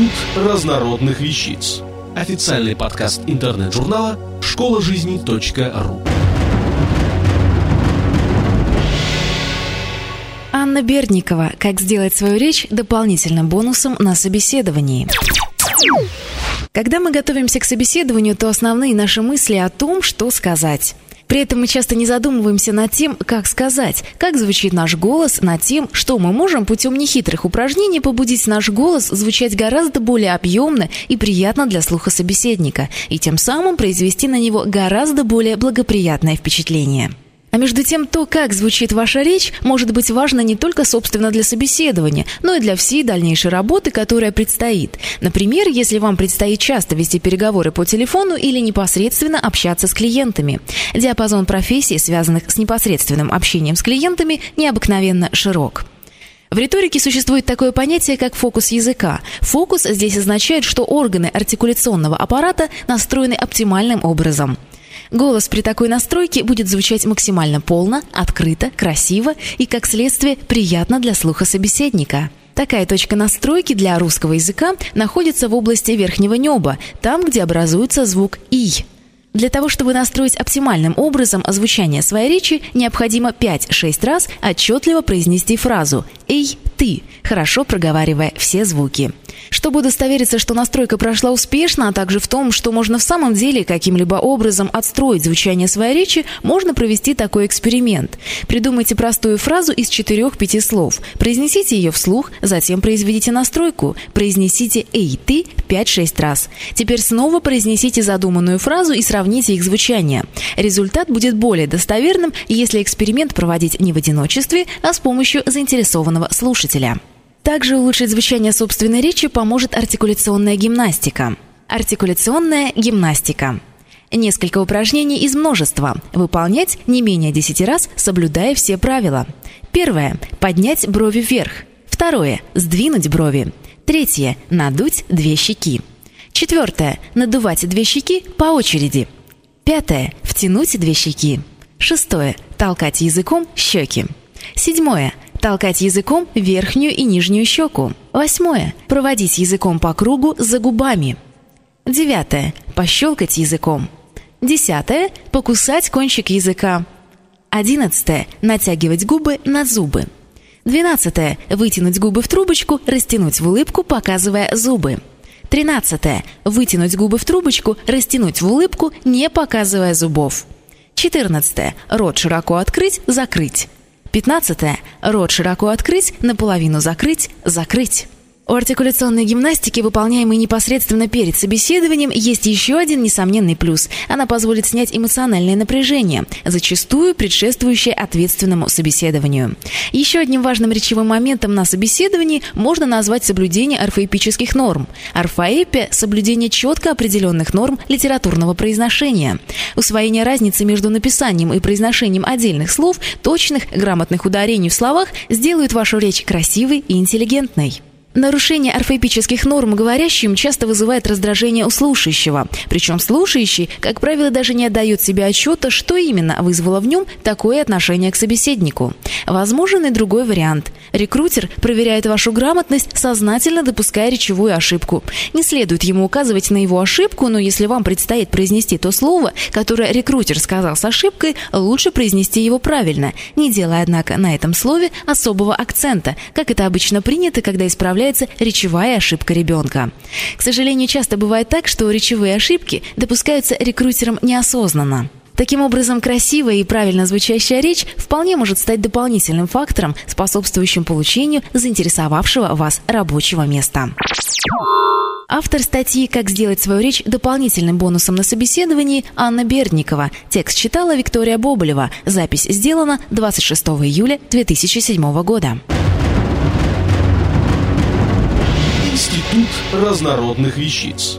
Институт разнородных вещиц. Официальный подкаст интернет-журнала школа жизни .ру. Анна Бердникова. Как сделать свою речь дополнительным бонусом на собеседовании. Когда мы готовимся к собеседованию, то основные наши мысли о том, что сказать. При этом мы часто не задумываемся над тем, как сказать, как звучит наш голос, над тем, что мы можем путем нехитрых упражнений побудить наш голос звучать гораздо более объемно и приятно для слуха собеседника, и тем самым произвести на него гораздо более благоприятное впечатление. А между тем, то, как звучит ваша речь, может быть важно не только, собственно, для собеседования, но и для всей дальнейшей работы, которая предстоит. Например, если вам предстоит часто вести переговоры по телефону или непосредственно общаться с клиентами. Диапазон профессий, связанных с непосредственным общением с клиентами, необыкновенно широк. В риторике существует такое понятие, как фокус языка. Фокус здесь означает, что органы артикуляционного аппарата настроены оптимальным образом – Голос при такой настройке будет звучать максимально полно, открыто, красиво и, как следствие, приятно для слуха собеседника. Такая точка настройки для русского языка находится в области верхнего неба, там, где образуется звук «и». Для того, чтобы настроить оптимальным образом звучание своей речи, необходимо 5-6 раз отчетливо произнести фразу «Эй, ты», хорошо проговаривая все звуки. Чтобы удостовериться, что настройка прошла успешно, а также в том, что можно в самом деле каким-либо образом отстроить звучание своей речи, можно провести такой эксперимент. Придумайте простую фразу из 4-5 слов, произнесите ее вслух, затем произведите настройку, произнесите «Эй, ты» 5-6 раз. Теперь снова произнесите задуманную фразу и сравните их звучание. Результат будет более достоверным, если эксперимент проводить не в одиночестве, а с помощью заинтересованного слушателя. Также улучшить звучание собственной речи поможет артикуляционная гимнастика. Артикуляционная гимнастика. Несколько упражнений из множества. Выполнять не менее 10 раз, соблюдая все правила. Первое. Поднять брови вверх. Второе. Сдвинуть брови. Третье. Надуть две щеки. Четвертое. Надувать две щеки по очереди. Пятое. Втянуть две щеки. Шестое. Толкать языком щеки. Седьмое. Толкать языком верхнюю и нижнюю щеку. Восьмое. Проводить языком по кругу за губами. Девятое. Пощелкать языком. Десятое. Покусать кончик языка. Одиннадцатое. Натягивать губы на зубы. Двенадцатое. Вытянуть губы в трубочку, растянуть в улыбку, показывая зубы. Тринадцатое. Вытянуть губы в трубочку, растянуть в улыбку, не показывая зубов. Четырнадцатое. Рот широко открыть, закрыть. Пятнадцатое. Рот широко открыть, наполовину закрыть, закрыть. У артикуляционной гимнастики, выполняемой непосредственно перед собеседованием, есть еще один несомненный плюс. Она позволит снять эмоциональное напряжение, зачастую предшествующее ответственному собеседованию. Еще одним важным речевым моментом на собеседовании можно назвать соблюдение орфоэпических норм. Орфоэпия – соблюдение четко определенных норм литературного произношения. Усвоение разницы между написанием и произношением отдельных слов, точных, грамотных ударений в словах сделают вашу речь красивой и интеллигентной. Нарушение орфоэпических норм говорящим часто вызывает раздражение у слушающего. Причем слушающий, как правило, даже не отдает себе отчета, что именно вызвало в нем такое отношение к собеседнику. Возможен и другой вариант. Рекрутер проверяет вашу грамотность, сознательно допуская речевую ошибку. Не следует ему указывать на его ошибку, но если вам предстоит произнести то слово, которое рекрутер сказал с ошибкой, лучше произнести его правильно, не делая, однако, на этом слове особого акцента, как это обычно принято, когда исправляют является речевая ошибка ребенка. К сожалению, часто бывает так, что речевые ошибки допускаются рекрутером неосознанно. Таким образом, красивая и правильно звучащая речь вполне может стать дополнительным фактором, способствующим получению заинтересовавшего вас рабочего места. Автор статьи «Как сделать свою речь дополнительным бонусом на собеседовании» Анна Бердникова. Текст читала Виктория Боболева. Запись сделана 26 июля 2007 года. Институт разнородных вещиц.